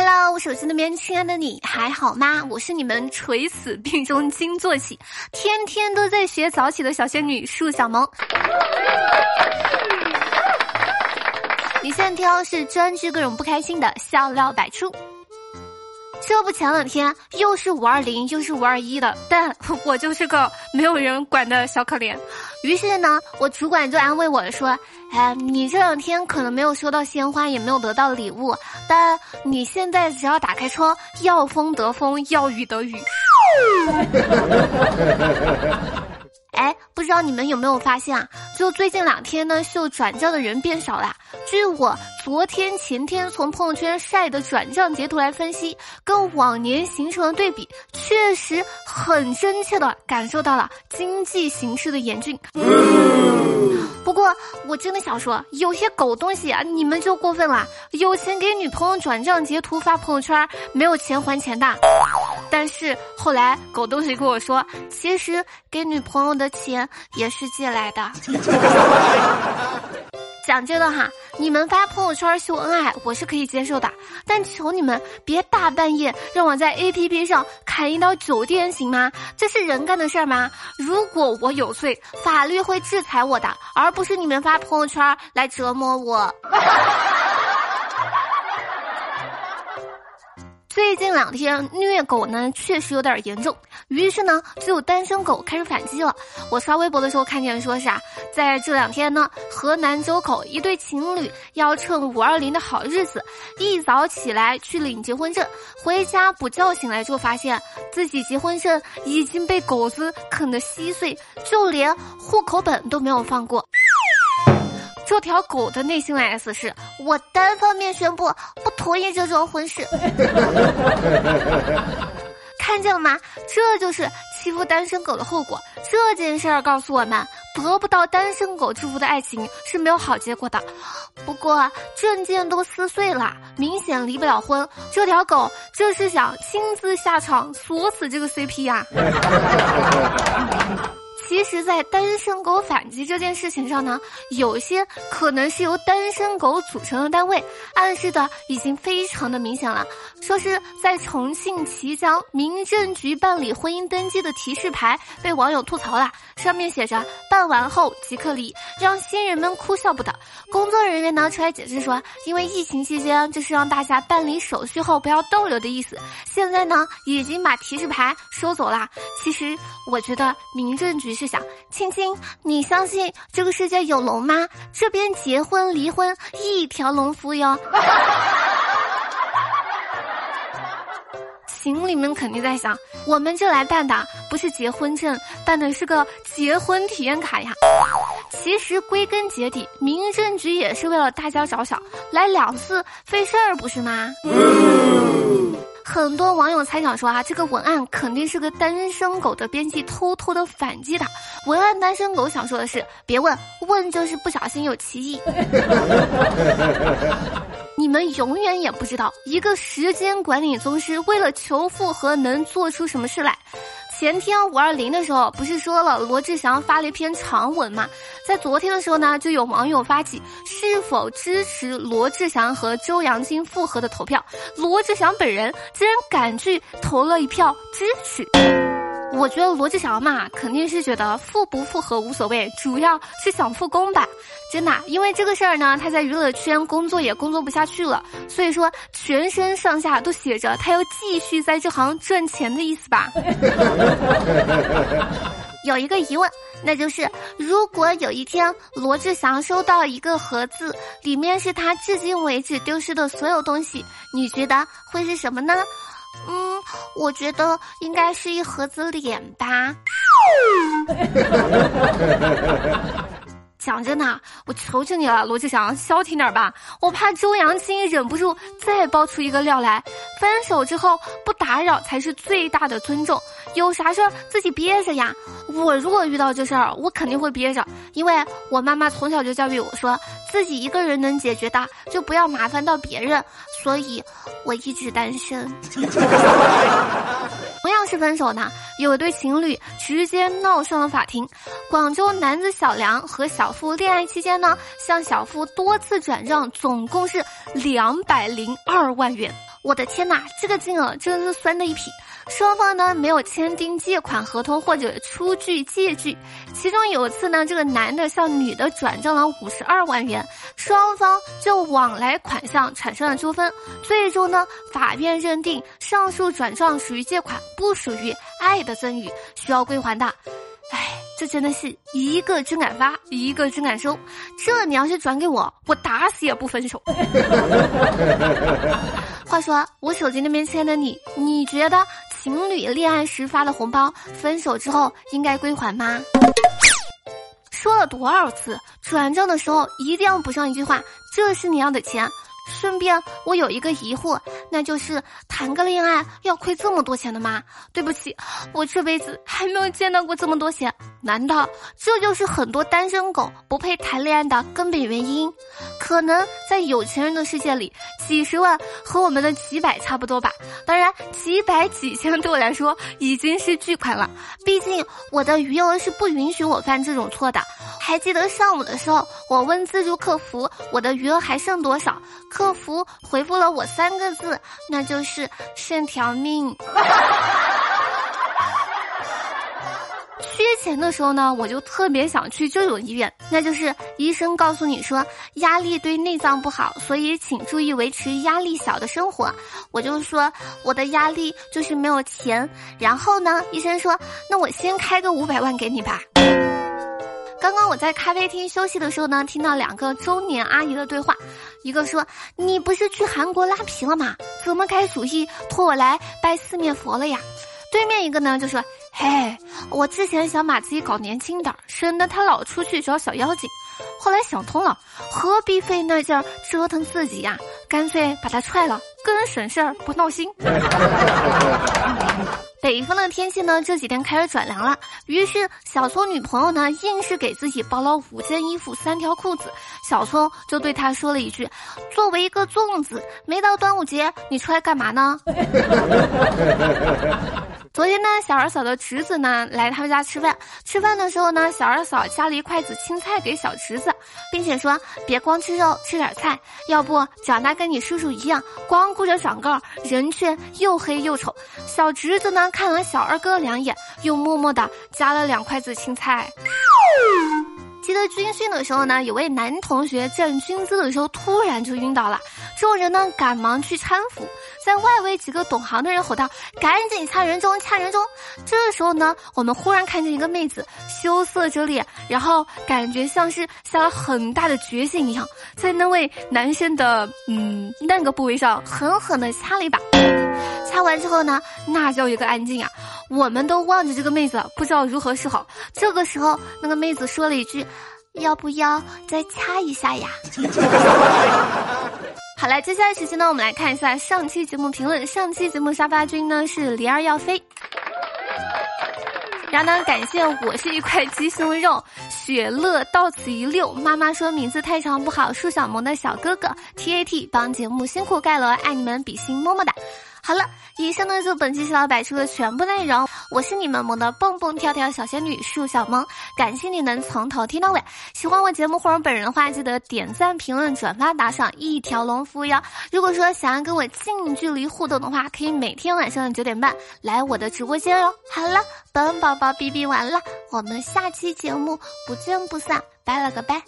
Hello，我手机那边亲爱的你还好吗？我是你们垂死病中惊坐起，天天都在学早起的小仙女树小萌。你现在挑是专治各种不开心的笑料百出。这不前两天又是五二零又是五二一的，但 我就是个没有人管的小可怜。于是呢，我主管就安慰我说：“哎，你这两天可能没有收到鲜花，也没有得到礼物，但你现在只要打开窗，要风得风，要雨得雨。” 不知道你们有没有发现啊？就最近两天呢，秀转账的人变少了。据我昨天、前天从朋友圈晒的转账截图来分析，跟往年形成了对比，确实很真切的感受到了经济形势的严峻。过我真的想说，有些狗东西啊，你们就过分了。有钱给女朋友转账截图发朋友圈，没有钱还钱的。但是后来狗东西跟我说，其实给女朋友的钱也是借来的。讲真的哈，你们发朋友圈秀恩爱，我是可以接受的，但求你们别大半夜让我在 A P P 上砍一刀酒店，行吗？这是人干的事儿吗？如果我有罪，法律会制裁我的，而不是你们发朋友圈来折磨我。最近两天虐狗呢，确实有点严重，于是呢，就有单身狗开始反击了。我刷微博的时候看见说是啊，在这两天呢，河南周口一对情侣要趁五二零的好日子，一早起来去领结婚证，回家补觉醒来之后，发现自己结婚证已经被狗子啃得稀碎，就连户口本都没有放过。这条狗的内心 S 是我单方面宣布不同意这桩婚事，看见了吗？这就是欺负单身狗的后果。这件事儿告诉我们，得不到单身狗祝福的爱情是没有好结果的。不过证件都撕碎了，明显离不了婚。这条狗这是想亲自下场锁死这个 CP 呀。其实，在单身狗反击这件事情上呢，有些可能是由单身狗组成的单位，暗示的已经非常的明显了。说是在重庆綦江民政局办理婚姻登记的提示牌被网友吐槽了，上面写着“办完后即刻离”，让新人们哭笑不得。工作人员呢出来解释说，因为疫情期间，这是让大家办理手续后不要逗留的意思。现在呢，已经把提示牌收走了。其实，我觉得民政局。是想，青青，你相信这个世界有龙吗？这边结婚离婚一条龙服务哟。情侣们肯定在想，我们这来办的不是结婚证，办的是个结婚体验卡呀。其实归根结底，民政局也是为了大家着想，来两次费事儿不是吗？很多网友猜想说啊，这个文案肯定是个单身狗的编辑偷偷的反击的。文案单身狗想说的是，别问问就是不小心有歧义。你们永远也不知道，一个时间管理宗师为了求复合能做出什么事来。前天五二零的时候，不是说了罗志祥发了一篇长文吗？在昨天的时候呢，就有网友发起是否支持罗志祥和周扬青复合的投票，罗志祥本人竟然敢去投了一票支持。我觉得罗志祥嘛，肯定是觉得复不复合无所谓，主要是想复工吧。真的，因为这个事儿呢，他在娱乐圈工作也工作不下去了，所以说全身上下都写着他要继续在这行赚钱的意思吧。有一个疑问，那就是如果有一天罗志祥收到一个盒子，里面是他至今为止丢失的所有东西，你觉得会是什么呢？嗯，我觉得应该是一盒子脸吧。讲真的，我求求你了，罗志祥，消停点吧，我怕周扬青忍不住再爆出一个料来。分手之后不打扰才是最大的尊重，有啥事儿自己憋着呀。我如果遇到这事儿，我肯定会憋着，因为我妈妈从小就教育我说，自己一个人能解决的，就不要麻烦到别人，所以我一直单身。同样是分手呢，有一对情侣直接闹上了法庭。广州男子小梁和小付恋爱期间呢，向小付多次转账，总共是两百零二万元。我的天哪，这个金额真是酸的一批。双方呢没有签订借款合同或者出具借据，其中有一次呢，这个男的向女的转账了五十二万元，双方就往来款项产生了纠纷，最终呢，法院认定上述转账属于借款，不属于爱的赠与，需要归还的。哎，这真的是一个真敢发，一个真敢收，这你要是转给我，我打死也不分手。话说我手机那边签的你，你觉得？情侣恋爱时发的红包，分手之后应该归还吗？说了多少次，转账的时候一定要补上一句话：“这是你要的钱。”顺便，我有一个疑惑，那就是谈个恋爱要亏这么多钱的吗？对不起，我这辈子还没有见到过这么多钱。难道这就是很多单身狗不配谈恋爱的根本原因？可能在有钱人的世界里，几十万和我们的几百差不多吧。当然，几百几千对我来说已经是巨款了。毕竟我的余额是不允许我犯这种错的。还记得上午的时候，我问自助客服我的余额还剩多少，客服回复了我三个字，那就是剩条命。之前的时候呢，我就特别想去这种医院，那就是医生告诉你说压力对内脏不好，所以请注意维持压力小的生活。我就说我的压力就是没有钱，然后呢，医生说那我先开个五百万给你吧。刚刚我在咖啡厅休息的时候呢，听到两个中年阿姨的对话，一个说你不是去韩国拉皮了吗？怎么改主意托我来拜四面佛了呀？对面一个呢就说。嘿，我之前想把自己搞年轻点，省得他老出去找小妖精。后来想通了，何必费那劲儿折腾自己呀？干脆把他踹了，更省事儿不闹心。北方的天气呢，这几天开始转凉了。于是小聪女朋友呢，硬是给自己包了五件衣服、三条裤子。小聪就对他说了一句：“作为一个粽子，没到端午节，你出来干嘛呢？” 昨天呢，小二嫂的侄子呢来他们家吃饭。吃饭的时候呢，小二嫂夹了一筷子青菜给小侄子，并且说：“别光吃肉，吃点菜，要不长大跟你叔叔一样，光顾着长个儿，人却又黑又丑。”小侄子呢看了小二哥两眼，又默默的夹了两筷子青菜。记得军训的时候呢，有位男同学站军姿的时候突然就晕倒了，众人呢赶忙去搀扶。在外围几个懂行的人吼道：“赶紧掐人中，掐人中！”这个时候呢，我们忽然看见一个妹子羞涩着脸，然后感觉像是下了很大的决心一样，在那位男生的嗯那个部位上狠狠的掐了一把。掐完之后呢，那叫一个安静啊！我们都望着这个妹子，不知道如何是好。这个时候，那个妹子说了一句：“要不要再掐一下呀？” 好了，接下来时间呢，我们来看一下上期节目评论。上期节目沙发君呢是梨儿要飞，然后呢感谢我是一块鸡胸肉，雪乐到此一溜。妈妈说名字太长不好，树小萌的小哥哥 T A T 帮节目辛苦盖楼，爱你们比心么么哒。好了，以上呢就本期小老百出的全部内容。我是你们萌的蹦蹦跳跳小仙女树小萌，感谢你能从头听到尾。喜欢我节目或者本人的话，记得点赞、评论、转发、打赏，一条龙服务哟。如果说想要跟我近距离互动的话，可以每天晚上的九点半来我的直播间哟。好了，本宝宝哔哔完了，我们下期节目不见不散，拜了个拜。